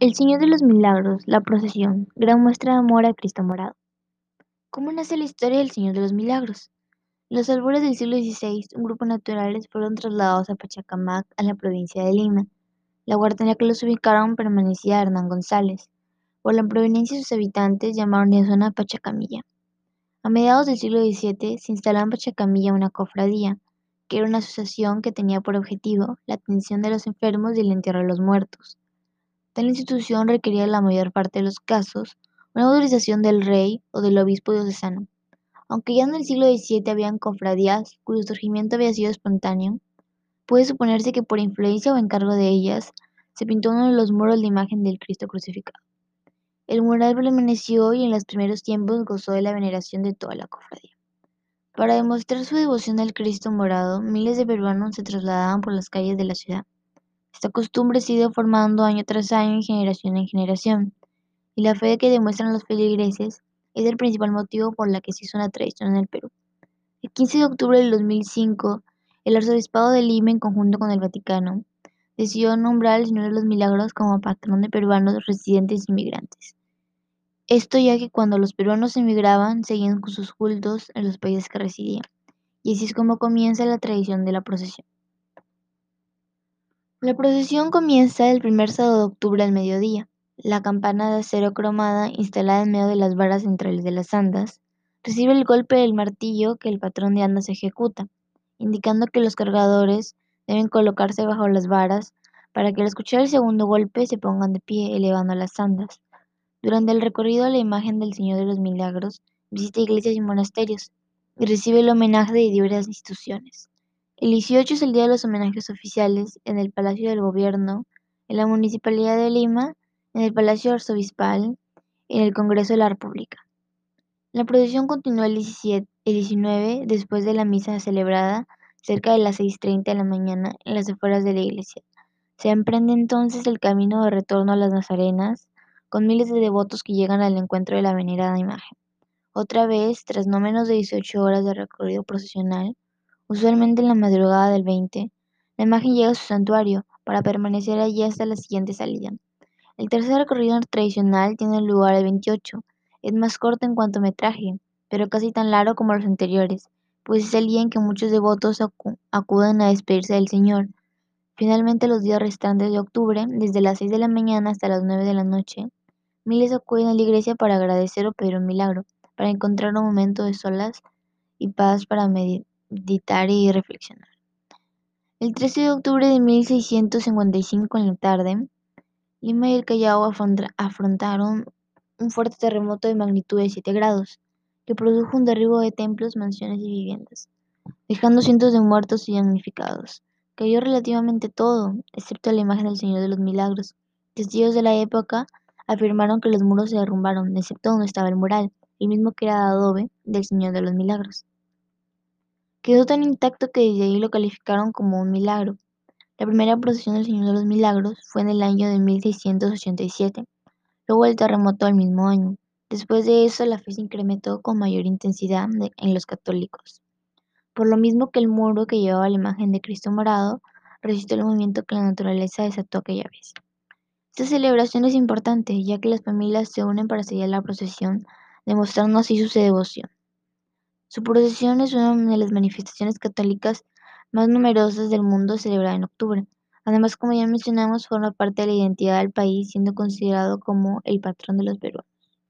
El Señor de los Milagros, la procesión, gran muestra de amor a Cristo morado. ¿Cómo nace la historia del Señor de los Milagros? Los albores del siglo XVI, un grupo de naturales fueron trasladados a Pachacamac, a la provincia de Lima. La la que los ubicaron permanecía Hernán González. Por la proveniencia de sus habitantes, llamaron la zona Pachacamilla. A mediados del siglo XVII se instaló en Pachacamilla una cofradía, que era una asociación que tenía por objetivo la atención de los enfermos y el entierro de los muertos. Tal institución requería en la mayor parte de los casos una autorización del rey o del obispo diocesano. Aunque ya en el siglo XVII habían cofradías cuyo surgimiento había sido espontáneo, puede suponerse que por influencia o encargo de ellas se pintó uno de los muros la imagen del Cristo crucificado. El mural permaneció y en los primeros tiempos gozó de la veneración de toda la cofradía. Para demostrar su devoción al Cristo morado, miles de peruanos se trasladaban por las calles de la ciudad. Esta costumbre se formando año tras año y generación en generación, y la fe que demuestran los feligreses es el principal motivo por la que se hizo una tradición en el Perú. El 15 de octubre del 2005, el Arzobispado de Lima, en conjunto con el Vaticano, decidió nombrar al Señor de los Milagros como patrón de peruanos residentes e inmigrantes. Esto ya que cuando los peruanos emigraban seguían con sus cultos en los países que residían, y así es como comienza la tradición de la procesión. La procesión comienza el primer sábado de octubre al mediodía. La campana de acero cromada, instalada en medio de las varas centrales de las andas, recibe el golpe del martillo que el patrón de andas ejecuta, indicando que los cargadores deben colocarse bajo las varas para que al escuchar el segundo golpe se pongan de pie, elevando las andas. Durante el recorrido, la imagen del Señor de los Milagros visita iglesias y monasterios y recibe el homenaje de diversas instituciones. El 18 es el día de los homenajes oficiales en el Palacio del Gobierno, en la Municipalidad de Lima, en el Palacio Arzobispal en el Congreso de la República. La procesión continúa el, 17, el 19 después de la misa celebrada cerca de las 6.30 de la mañana en las afueras de la iglesia. Se emprende entonces el camino de retorno a las Nazarenas, con miles de devotos que llegan al encuentro de la venerada imagen. Otra vez, tras no menos de 18 horas de recorrido procesional, Usualmente en la madrugada del 20, la imagen llega a su santuario para permanecer allí hasta la siguiente salida. El tercer recorrido tradicional tiene lugar el 28. Es más corto en cuanto a metraje, pero casi tan largo como los anteriores, pues es el día en que muchos devotos acuden a despedirse del Señor. Finalmente, los días restantes de octubre, desde las 6 de la mañana hasta las 9 de la noche, miles acuden a la iglesia para agradecer o pedir un milagro, para encontrar un momento de solas y paz para meditar y reflexionar. El 13 de octubre de 1655 en la tarde, Lima y el Callao afrontaron un fuerte terremoto de magnitud de 7 grados, que produjo un derribo de templos, mansiones y viviendas, dejando cientos de muertos y damnificados. Cayó relativamente todo, excepto la imagen del Señor de los Milagros. Testigos de la época afirmaron que los muros se derrumbaron, excepto donde estaba el mural, el mismo que era de adobe del Señor de los Milagros. Quedó tan intacto que desde ahí lo calificaron como un milagro. La primera procesión del Señor de los Milagros fue en el año de 1687, luego el terremoto del mismo año. Después de eso, la fe se incrementó con mayor intensidad en los católicos. Por lo mismo que el muro que llevaba la imagen de Cristo morado resistió el movimiento que la naturaleza desató aquella vez. Esta celebración es importante, ya que las familias se unen para seguir la procesión, demostrando así su devoción. Su procesión es una de las manifestaciones católicas más numerosas del mundo celebrada en octubre. Además, como ya mencionamos, forma parte de la identidad del país, siendo considerado como el patrón de los peruanos.